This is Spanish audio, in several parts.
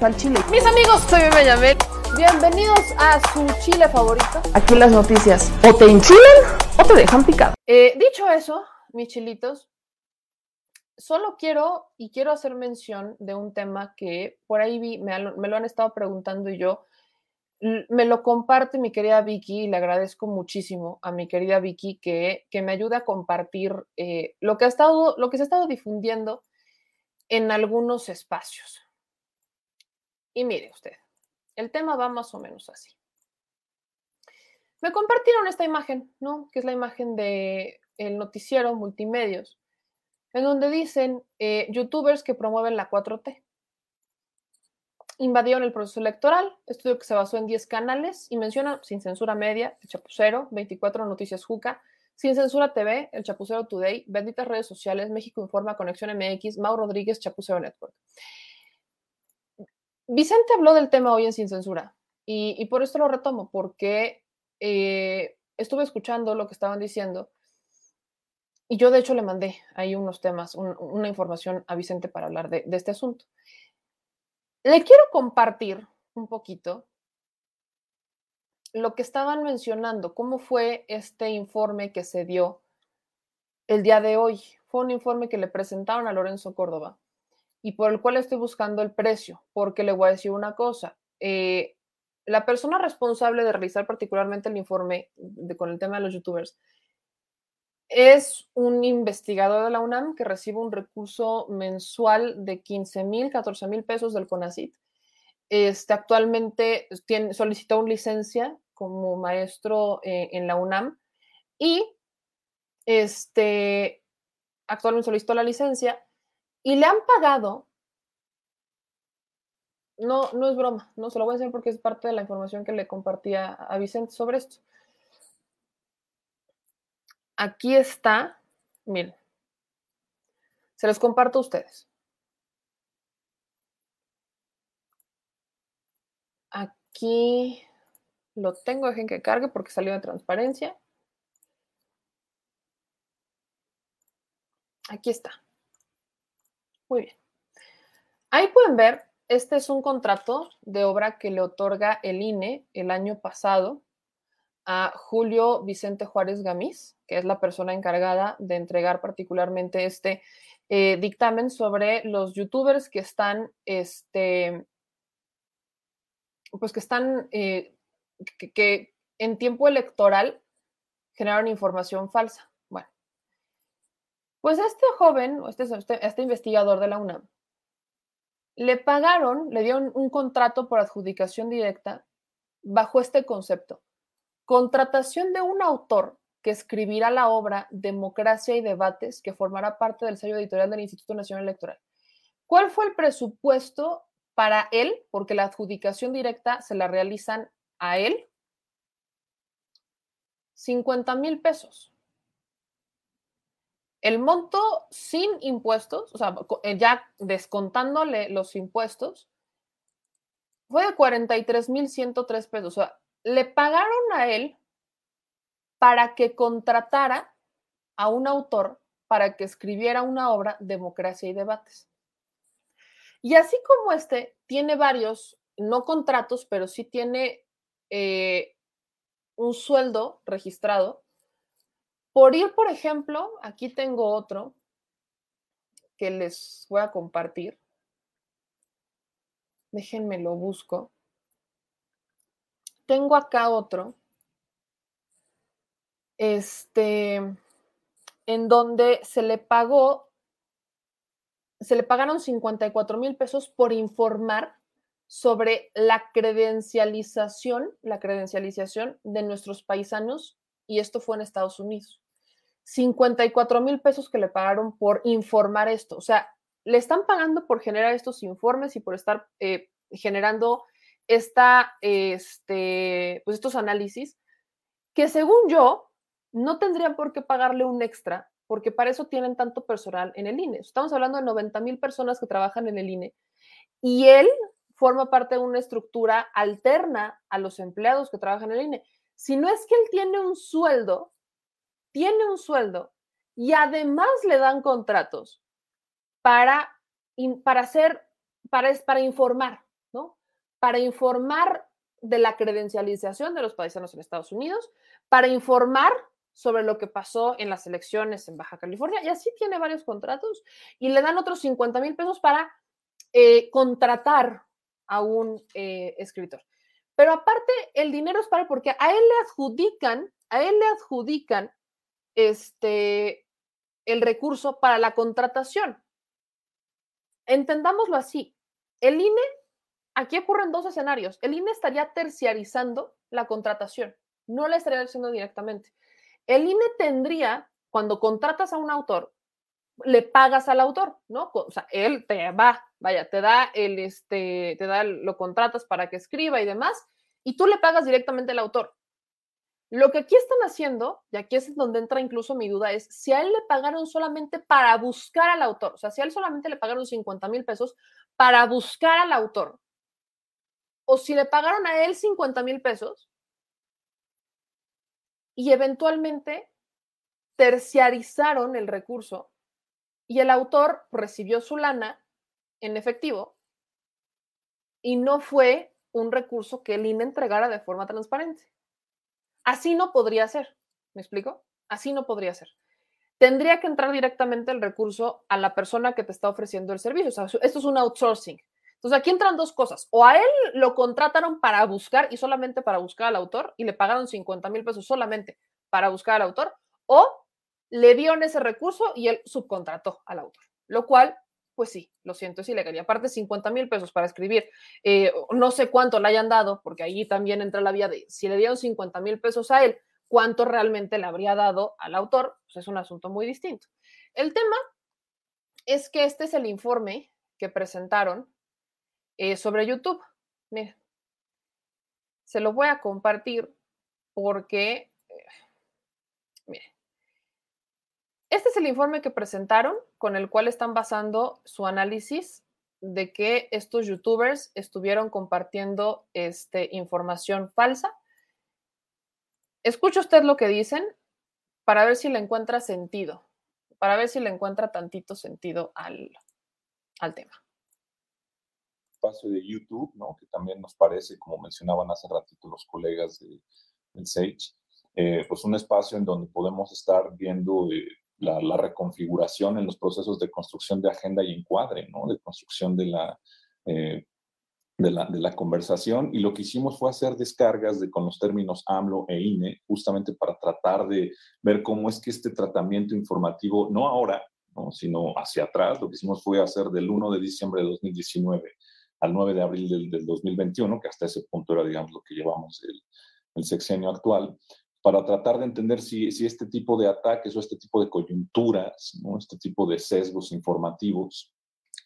al chile. Mis amigos, soy Benjamín. Bienvenidos a su chile favorito. Aquí las noticias o te enchilan o te dejan picado. Eh, dicho eso, mis chilitos, solo quiero y quiero hacer mención de un tema que por ahí vi, me, me lo han estado preguntando y yo me lo comparte mi querida Vicky y le agradezco muchísimo a mi querida Vicky que, que me ayude a compartir eh, lo, que ha estado, lo que se ha estado difundiendo en algunos espacios. Y mire usted, el tema va más o menos así. Me compartieron esta imagen, ¿no? Que es la imagen de noticiero multimedios, en donde dicen eh, youtubers que promueven la 4T. Invadieron el proceso electoral, estudio que se basó en 10 canales y menciona Sin Censura Media, El Chapucero, 24 Noticias Juca, Sin Censura TV, El Chapucero Today, Benditas Redes Sociales, México Informa, Conexión MX, Mau Rodríguez, Chapucero Network. Vicente habló del tema hoy en Sin Censura y, por esto lo retomo, porque eh, estuve escuchando lo que estaban diciendo y yo de hecho le mandé ahí unos temas, una información a Vicente para hablar de, de este asunto. Le quiero compartir un poquito lo que estaban mencionando, cómo fue este informe que se dio el día de hoy. Fue un informe que le presentaron a Lorenzo Córdoba y por el cual estoy buscando el precio, porque le voy a decir una cosa. Eh, la persona responsable de realizar particularmente el informe con el tema de los youtubers es un investigador de la UNAM que recibe un recurso mensual de 15 mil, 14 mil pesos del CONACIT. Este, actualmente tiene, solicitó una licencia como maestro eh, en la UNAM y este, actualmente solicitó la licencia y le han pagado, no, no es broma, no se lo voy a decir porque es parte de la información que le compartía a Vicente sobre esto. Aquí está, miren, se los comparto a ustedes. Aquí lo tengo, dejen que cargue porque salió de transparencia. Aquí está. Muy bien. Ahí pueden ver, este es un contrato de obra que le otorga el INE el año pasado a Julio Vicente Juárez Gamiz, que es la persona encargada de entregar particularmente este eh, dictamen sobre los youtubers que están, este, pues que están, eh, que, en tiempo electoral generaron información falsa. Pues a este joven, este, este, este investigador de la UNAM, le pagaron, le dieron un contrato por adjudicación directa bajo este concepto. Contratación de un autor que escribirá la obra Democracia y Debates, que formará parte del sello editorial del Instituto Nacional Electoral. ¿Cuál fue el presupuesto para él? Porque la adjudicación directa se la realizan a él. 50 mil pesos. El monto sin impuestos, o sea, eh, ya descontándole los impuestos, fue de 43.103 pesos. O sea, le pagaron a él para que contratara a un autor para que escribiera una obra, Democracia y Debates. Y así como este, tiene varios, no contratos, pero sí tiene eh, un sueldo registrado por ir, por ejemplo, aquí tengo otro que les voy a compartir. Déjenme lo busco. Tengo acá otro. Este, en donde se le pagó, se le pagaron 54 mil pesos por informar sobre la credencialización, la credencialización de nuestros paisanos, y esto fue en Estados Unidos. 54 mil pesos que le pagaron por informar esto. O sea, le están pagando por generar estos informes y por estar eh, generando esta, este, pues estos análisis que según yo no tendrían por qué pagarle un extra porque para eso tienen tanto personal en el INE. Estamos hablando de 90 mil personas que trabajan en el INE y él forma parte de una estructura alterna a los empleados que trabajan en el INE. Si no es que él tiene un sueldo tiene un sueldo y además le dan contratos para, para hacer, para, para informar, para informar de la credencialización de los paisanos en Estados Unidos, para informar sobre lo que pasó en las elecciones en Baja California, y así tiene varios contratos, y le dan otros 50 mil pesos para eh, contratar a un eh, escritor. Pero aparte, el dinero es para porque a él le adjudican, a él le adjudican este, el recurso para la contratación. Entendámoslo así. El INE, aquí ocurren dos escenarios. El INE estaría terciarizando la contratación, no la estaría haciendo directamente. El INE tendría, cuando contratas a un autor, le pagas al autor, ¿no? O sea, él te va, vaya, te da el, este, te da, lo contratas para que escriba y demás, y tú le pagas directamente al autor. Lo que aquí están haciendo, y aquí es donde entra incluso mi duda, es si a él le pagaron solamente para buscar al autor, o sea, si a él solamente le pagaron 50 mil pesos para buscar al autor, o si le pagaron a él 50 mil pesos y eventualmente terciarizaron el recurso y el autor recibió su lana en efectivo y no fue un recurso que el INE entregara de forma transparente. Así no podría ser. ¿Me explico? Así no podría ser. Tendría que entrar directamente el recurso a la persona que te está ofreciendo el servicio. O sea, esto es un outsourcing. Entonces aquí entran dos cosas. O a él lo contrataron para buscar y solamente para buscar al autor y le pagaron 50 mil pesos solamente para buscar al autor, o le dieron ese recurso y él subcontrató al autor, lo cual, pues sí, lo siento, es ilegal. Y aparte, 50 mil pesos para escribir, eh, no sé cuánto le hayan dado, porque ahí también entra la vía de si le dieron 50 mil pesos a él, cuánto realmente le habría dado al autor, pues es un asunto muy distinto. El tema es que este es el informe que presentaron eh, sobre YouTube. Mira, se lo voy a compartir porque, eh, mire, este es el informe que presentaron con el cual están basando su análisis de que estos youtubers estuvieron compartiendo este, información falsa. Escucha usted lo que dicen para ver si le encuentra sentido, para ver si le encuentra tantito sentido al, al tema. Espacio de YouTube, ¿no? que también nos parece, como mencionaban hace ratito los colegas de, SAGE, eh, pues un espacio en donde podemos estar viendo eh, la, reconfiguración en los procesos de construcción de agenda y encuadre, ¿no? de construcción de la, eh, de la, de la, conversación. Y lo que hicimos fue hacer descargas de, con los términos AMLO e INE, justamente para tratar de ver cómo es que este tratamiento informativo, no ahora, ¿no? sino hacia atrás, lo que hicimos fue hacer del 1 de diciembre de 2019 al 9 de abril del, del 2021, que hasta ese punto era, digamos, lo que llevamos el, el sexenio actual, para tratar de entender si, si, este tipo de ataques o este tipo de coyunturas, ¿no? este tipo de sesgos informativos,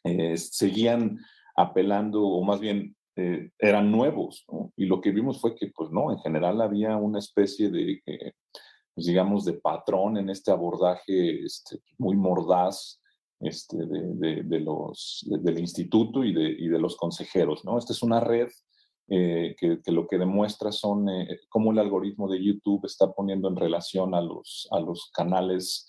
eh, seguían apelando, o más bien eh, eran nuevos. Y lo que vimos fue que, pues no, en general había una especie de, eh, pues, digamos, de patrón en este abordaje este, muy mordaz este, de, de los, del instituto y de, y de los consejeros. ¿no? Esta es una red eh, que, lo que demuestra son eh, cómo el algoritmo de YouTube está poniendo en relación a los, a los canales,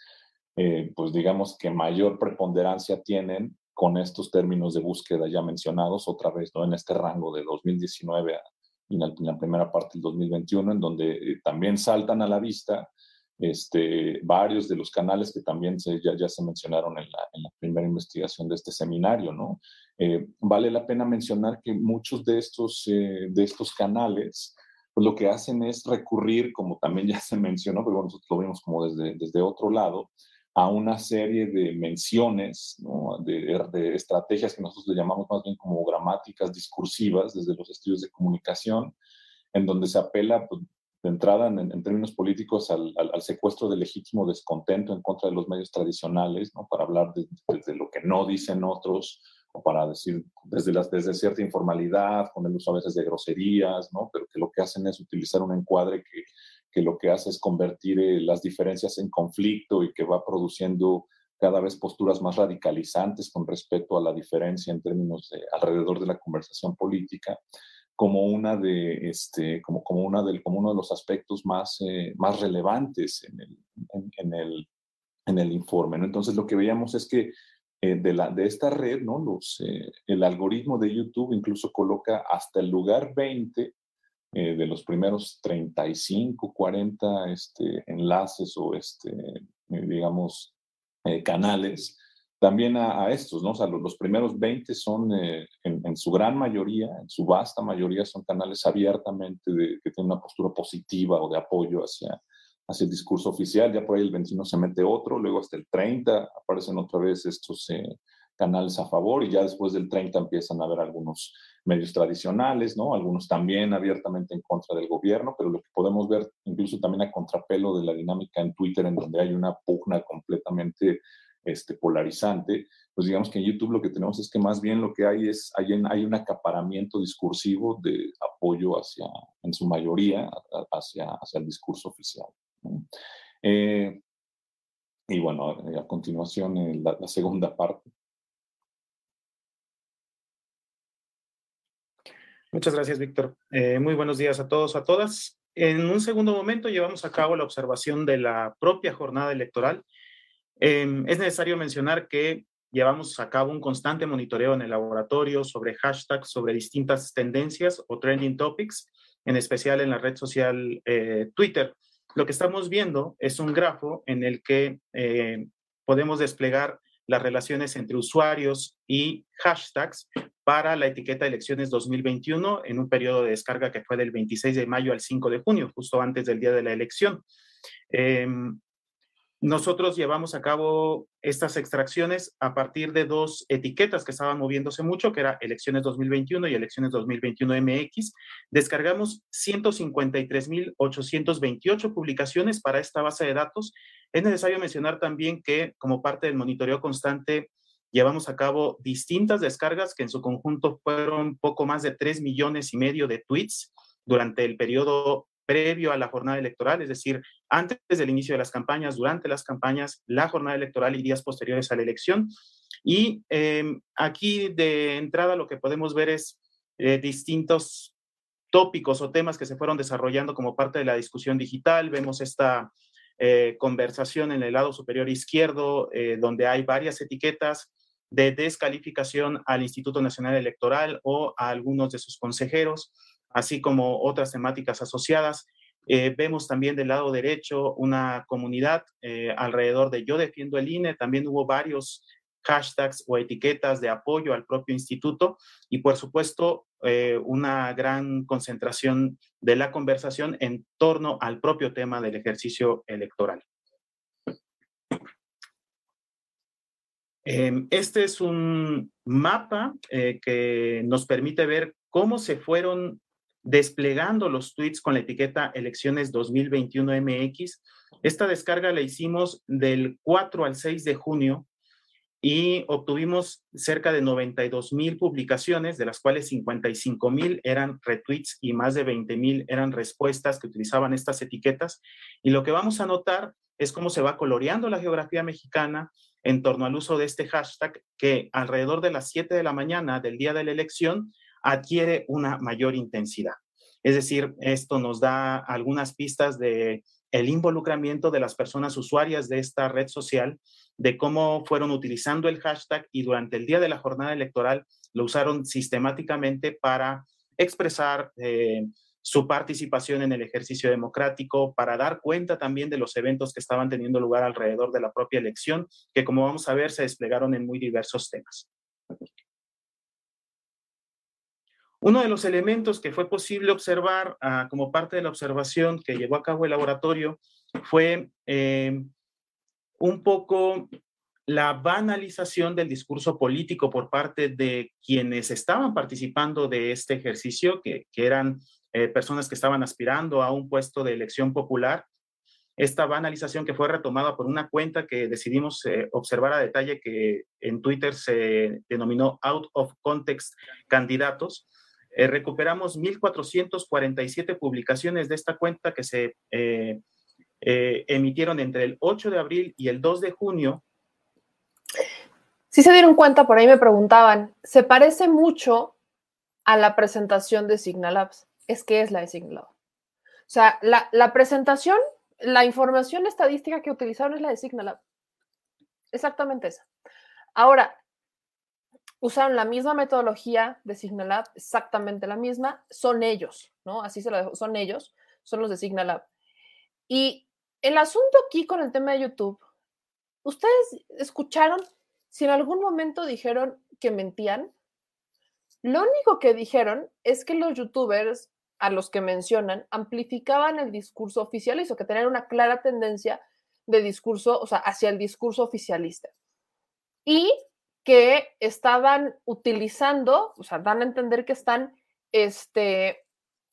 eh, pues digamos que mayor preponderancia tienen con estos términos de búsqueda ya mencionados, otra vez, ¿no? En este rango de 2019 y en, la primera parte del 2021, en donde también saltan a la vista este, varios de los canales que también ya, se mencionaron en la, primera investigación de este seminario, ¿no? Eh, vale la pena mencionar que muchos de estos, eh, de estos canales, pues lo que hacen es recurrir, como también ya se mencionó, pero nosotros lo vimos como desde, desde otro lado, a una serie de menciones, de, estrategias que nosotros le llamamos más bien como gramáticas discursivas desde los estudios de comunicación, en donde se apela pues, de entrada en, términos políticos al, al, secuestro de legítimo descontento en contra de los medios tradicionales, ¿no? para hablar de, de, lo que no dicen otros, o para decir desde, las, desde cierta informalidad, con el uso a veces de groserías, ¿no? pero que lo que hacen es utilizar un encuadre que, que lo que hace es convertir eh, las diferencias en conflicto y que va produciendo cada vez posturas más radicalizantes con respecto a la diferencia en términos de alrededor de la conversación política como una de este como, como una del como uno de los aspectos más eh, más relevantes en el, en, el, en el informe ¿no? entonces lo que veíamos es que eh, de, la, de esta red, ¿no? Los, eh, el algoritmo de YouTube incluso coloca hasta el lugar 20 eh, de los primeros 35, 40 este, enlaces o, este, digamos, canales también a, estos, ¿no? O sea, los, primeros 20 son, en, en, su gran mayoría, en su vasta mayoría, son canales abiertamente de, que tienen una postura positiva o de apoyo hacia, hacia el discurso oficial, ya por ahí el 21 se mete otro, luego hasta el 30 aparecen otra vez estos eh, canales a favor y ya después del 30 empiezan a haber algunos medios tradicionales, ¿no? Algunos también abiertamente en contra del gobierno, pero lo que podemos ver incluso también a contrapelo de la dinámica en Twitter, en donde hay una pugna completamente este, polarizante, pues digamos que en YouTube lo que tenemos es que más bien lo que hay es, hay, hay un acaparamiento discursivo de apoyo hacia, en su mayoría, hacia, hacia el discurso oficial. Eh, y bueno, eh, a continuación eh, la, segunda parte. Muchas gracias, Víctor. muy buenos días a todos, a todas. En un segundo momento llevamos a cabo la observación de la propia jornada electoral. Em, es necesario mencionar que llevamos a cabo un constante monitoreo en el laboratorio sobre hashtags, sobre distintas tendencias o trending topics, en especial en la red social Twitter. Lo que estamos viendo es un grafo en el que eh, podemos desplegar las relaciones entre usuarios y hashtags para la etiqueta elecciones 2021 en un periodo de descarga que fue del 26 de mayo al 5 de junio, justo antes del día de la elección. Em, nosotros llevamos a cabo estas extracciones a partir de dos etiquetas que estaban moviéndose mucho, que era elecciones 2021 y elecciones 2021 MX. Descargamos 153.828 publicaciones para esta base de datos. Es necesario mencionar también que como parte del monitoreo constante llevamos a cabo distintas descargas que en su conjunto fueron poco más de 3 millones y medio de tweets durante el periodo previo a la jornada electoral, es decir, antes del inicio de las campañas, durante las campañas, la jornada electoral y días posteriores a la elección. Y em, aquí de entrada lo que podemos ver es eh, distintos tópicos o temas que se fueron desarrollando como parte de la discusión digital. Vemos esta eh, conversación en el lado superior izquierdo, eh, donde hay varias etiquetas de descalificación al Instituto Nacional Electoral o a algunos de sus consejeros así como otras temáticas asociadas. Eh, vemos también del lado derecho una comunidad eh, alrededor de Yo defiendo el INE. También hubo varios hashtags o etiquetas de apoyo al propio instituto y por supuesto eh, una gran concentración de la conversación en torno al propio tema del ejercicio electoral. Em, este es un mapa que nos permite ver cómo se fueron desplegando los tweets con la etiqueta Elecciones 2021 MX. Esta descarga la hicimos del 4 al 6 de junio y obtuvimos cerca de 92 mil publicaciones, de las cuales 55 mil eran retweets y más de 20 mil eran respuestas que utilizaban estas etiquetas. Y lo que vamos a notar es cómo se va coloreando la geografía mexicana en torno al uso de este hashtag que alrededor de las 7 de la mañana del día de la elección adquiere una mayor intensidad. Es decir, esto nos da algunas pistas de el involucramiento de las personas usuarias de esta red social, de cómo fueron utilizando el hashtag y durante el día de la jornada electoral lo usaron sistemáticamente para expresar eh, su participación en el ejercicio democrático, para dar cuenta también de los eventos que estaban teniendo lugar alrededor de la propia elección, que como vamos a ver se desplegaron en muy diversos temas. Uno de los elementos que fue posible observar ah, como parte de la observación que llevó a cabo el laboratorio fue eh, un poco la banalización del discurso político por parte de quienes estaban participando de este ejercicio, que, eran eh, personas que estaban aspirando a un puesto de elección popular. Esta banalización que fue retomada por una cuenta que decidimos eh, observar a detalle que en Twitter se denominó Out of Context Candidatos, eh, recuperamos 1.447 publicaciones de esta cuenta que se eh, eh, emitieron entre el 8 de abril y el 2 de junio. Si se dieron cuenta, por ahí me preguntaban, se parece mucho a la presentación de Signalabs. Es que es la de Signalab. O sea, la, la presentación, la información estadística que utilizaron es la de Signalab. Exactamente esa. Ahora, usaron la misma metodología de Signalab, exactamente la misma, son ellos, ¿no? Así se lo dejo, son ellos, son los de Signalab. Y el asunto aquí con el tema de YouTube, ¿ustedes escucharon si en algún momento dijeron que mentían? Lo único que dijeron es que los youtubers a los que mencionan amplificaban el discurso oficialista, que tenían una clara tendencia de discurso, o sea, hacia el discurso oficialista. Y que estaban utilizando, o sea, dan a entender que están este,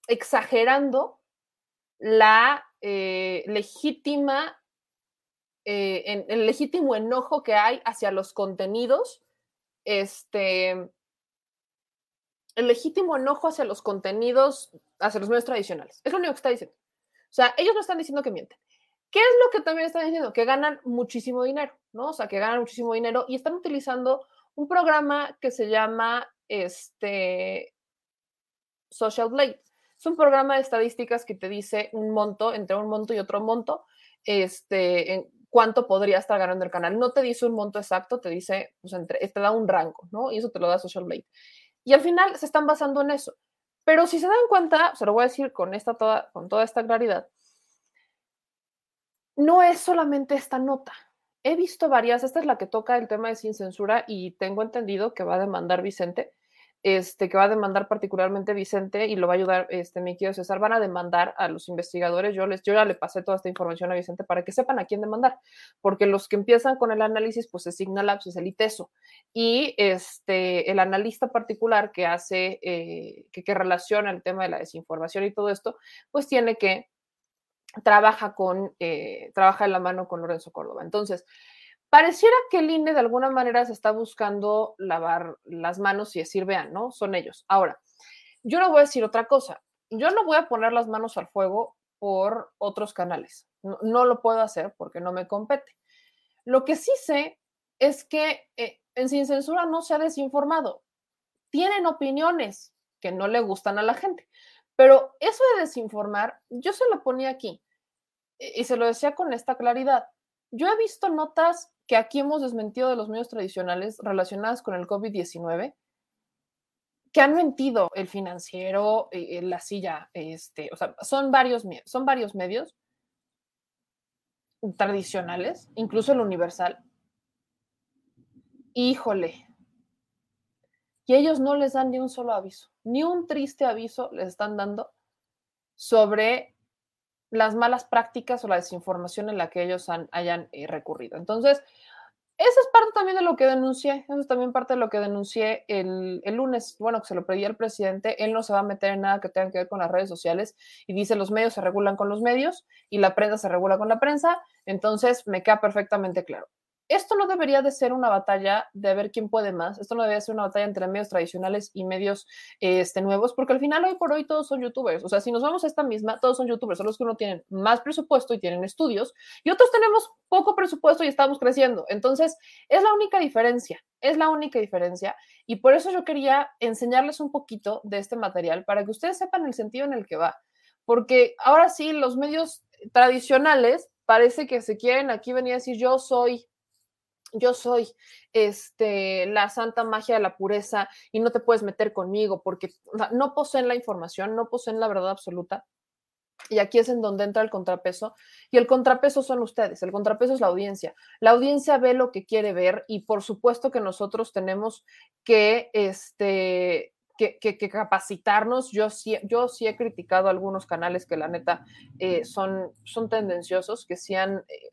exagerando la eh, legítima, eh, el legítimo enojo que hay hacia los contenidos, este, el legítimo enojo hacia los contenidos, hacia los medios tradicionales. Es lo único que está diciendo. O sea, ellos no están diciendo que mienten. ¿Qué es lo que también están diciendo? Que ganan muchísimo dinero, ¿no? O sea, que ganan muchísimo dinero y están utilizando un programa que se llama este Social Blade. Es un programa de estadísticas que te dice un monto, entre un monto y otro monto, este, en cuánto podría estar ganando el canal. No te dice un monto exacto, te dice, pues entre, te da un rango, ¿no? Y eso te lo da Social Blade. Y al final se están basando en eso. Pero si se dan cuenta, se lo voy a decir con, esta toda, con toda esta claridad, no es solamente esta nota. He visto varias, esta es la que toca el tema de sin censura y tengo entendido que va a demandar Vicente, este, que va a demandar particularmente Vicente y lo va a ayudar, este, mi querido César, van a demandar a los investigadores. Yo, les, yo ya le pasé toda esta información a Vicente para que sepan a quién demandar, porque los que empiezan con el análisis, pues es Signalabs, es el ITESO, y este, el analista particular que hace, eh, que, que relaciona el tema de la desinformación y todo esto, pues tiene que trabaja con, eh, trabaja en la mano con Lorenzo Córdoba. Entonces, pareciera que el INE de alguna manera se está buscando lavar las manos y decir, vean, ¿no? Son ellos. Ahora, yo no voy a decir otra cosa. Yo no voy a poner las manos al fuego por otros canales. No, lo puedo hacer porque no me compete. Lo que sí sé es que eh, en Sin Censura no se ha desinformado. Tienen opiniones que no le gustan a la gente. Pero eso de desinformar, yo se lo ponía aquí y se lo decía con esta claridad. Yo he visto notas que aquí hemos desmentido de los medios tradicionales relacionadas con el COVID-19 que han mentido el financiero, eh, la silla, este, o sea, son varios, son varios medios tradicionales, incluso el universal. Híjole. Y ellos no les dan ni un solo aviso ni un triste aviso les están dando sobre las malas prácticas o la desinformación en la que ellos hayan eh, recurrido. Entonces, esa es parte también de lo que denuncié, eso es también parte de lo que denuncié el, el, lunes, bueno, que se lo pedí al presidente, él no se va a meter en nada que tenga que ver con las redes sociales y dice los medios se regulan con los medios y la prensa se regula con la prensa, entonces me queda perfectamente claro esto no debería de ser una batalla de ver quién puede más, esto no debería ser una batalla entre medios tradicionales y medios este, nuevos, porque al final hoy por hoy todos son youtubers, o sea, si nos vamos a esta misma, todos son youtubers, solo los que uno tienen más presupuesto y tienen estudios, y otros tenemos poco presupuesto y estamos creciendo, entonces es la única diferencia, es la única diferencia, y por eso yo quería enseñarles un poquito de este material para que ustedes sepan el sentido en el que va, porque ahora sí, los medios tradicionales parece que se quieren aquí venir a decir yo soy yo soy este, la santa magia de la pureza y no te puedes meter conmigo porque no poseen la información, no poseen la verdad absoluta. Y aquí es en donde entra el contrapeso. Y el contrapeso son ustedes, el contrapeso es la audiencia. La audiencia ve lo que quiere ver y por supuesto que nosotros tenemos que, este, que, capacitarnos. Yo sí, yo sí he criticado algunos canales que la neta eh, son, son tendenciosos, que sí han, eh,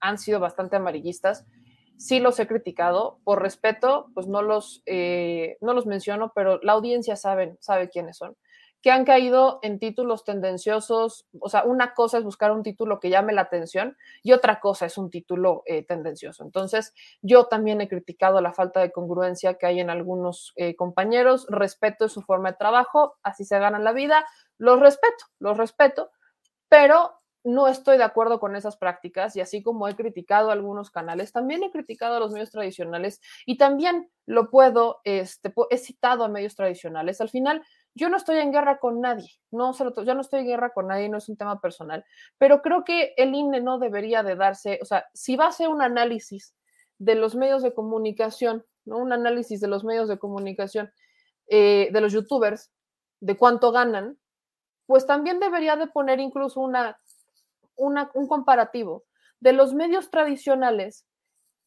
han sido bastante amarillistas sí los he criticado, por respeto, pues no los, eh, no los menciono, pero la audiencia sabe, sabe quiénes son, que han caído en títulos tendenciosos, o sea, una cosa es buscar un título que llame la atención y otra cosa es un título eh, tendencioso. Entonces, yo también he criticado la falta de congruencia que hay en algunos eh, compañeros, respeto su forma de trabajo, así se ganan la vida, los respeto, los respeto, pero no estoy de acuerdo con esas prácticas y así como he criticado algunos canales, también he criticado a los medios tradicionales y también lo puedo, este, he citado a medios tradicionales. Al final, yo no estoy en guerra con nadie, no, yo no estoy en guerra con nadie, no es un tema personal, pero creo que el INE no debería de darse, o sea, si va a hacer un análisis de los medios de comunicación, ¿no? Un análisis de los medios de comunicación, eh, de los youtubers, de cuánto ganan, pues también debería de poner incluso una, un comparativo de los medios tradicionales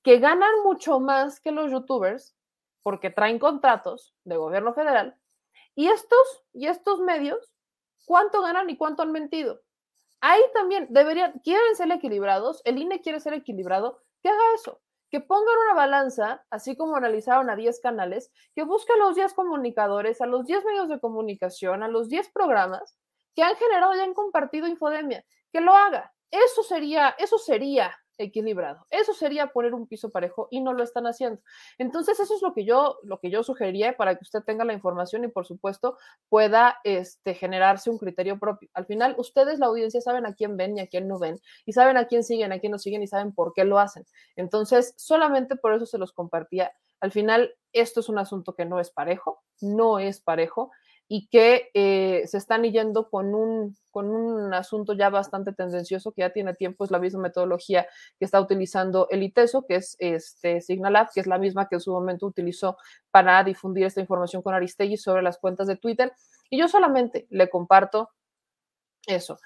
que ganan mucho más que los youtubers porque traen contratos de gobierno federal y estos y estos medios cuánto ganan y cuánto han mentido. Ahí también deberían, quieren ser equilibrados, el INE quiere ser equilibrado, que haga eso, que pongan una balanza, así como analizaron a 10 canales, que busque a los 10 comunicadores, a los 10 medios de comunicación, a los 10 programas que han generado y han compartido infodemia, que lo haga. Eso sería, eso sería equilibrado. Eso sería poner un piso parejo y no lo están haciendo. Entonces, eso es lo que yo, lo que yo sugeriría para que usted tenga la información y, por supuesto, pueda este, generarse un criterio propio. Al final, ustedes, la audiencia, saben a quién ven y a quién no ven, y saben a quién siguen, a quién no siguen y saben por qué lo hacen. Entonces, solamente por eso se los compartía. Al final, esto es un asunto que no es parejo, no es parejo y que eh, se están yendo con un, con un asunto ya bastante tendencioso que ya tiene tiempo, es la misma metodología que está utilizando el ITESO, que es este Signalab, que es la misma que en su momento utilizó para difundir esta información con Aristegui sobre las cuentas de Twitter. Y yo solamente le comparto eso.